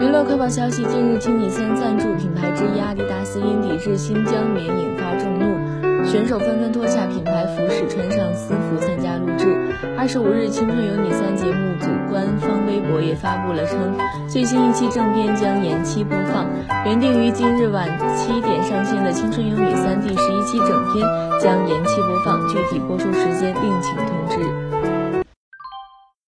娱乐快报消息：近日，经典三赞助品牌之一阿迪达斯因抵制新疆棉引发众怒，选手纷纷脱下品牌服饰，穿上私服参加录制。二十五日，《青春有你三》节目组官方微博也发布了称，最新一期正片将延期播放，原定于今日晚七点上线的《青春有你三》第十一期整片将延期播放，具体播出时间另请通知。